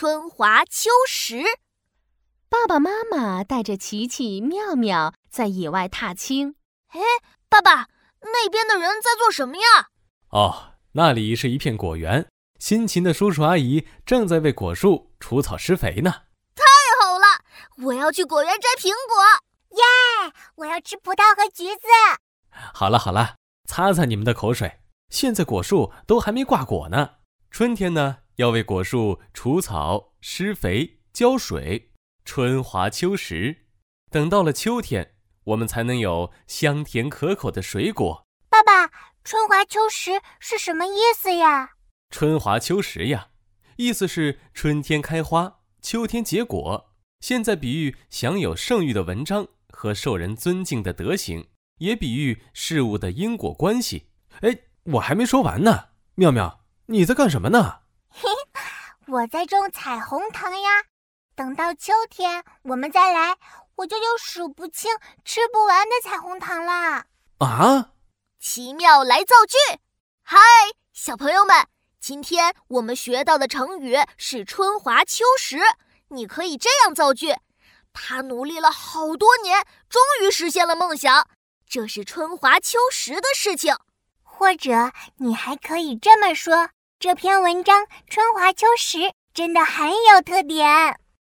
春华秋实。爸爸妈妈带着琪琪、妙妙在野外踏青。哎，爸爸，那边的人在做什么呀？哦，那里是一片果园，辛勤的叔叔阿姨正在为果树除草施肥呢。太好了，我要去果园摘苹果。耶，我要吃葡萄和橘子。好了好了，擦擦你们的口水。现在果树都还没挂果呢。春天呢，要为果树除草、施肥、浇水，春华秋实。等到了秋天，我们才能有香甜可口的水果。爸爸，春华秋实是什么意思呀？春华秋实呀，意思是春天开花，秋天结果。现在比喻享有盛誉的文章和受人尊敬的德行，也比喻事物的因果关系。哎，我还没说完呢，妙妙，你在干什么呢？嘿，我在种彩虹糖呀。等到秋天我们再来，我就有数不清、吃不完的彩虹糖了。啊！奇妙来造句。嗨，小朋友们，今天我们学到的成语是“春华秋实”。你可以这样造句：他努力了好多年，终于实现了梦想，这是春华秋实的事情。或者你还可以这么说：这篇文章春华秋实，真的很有特点。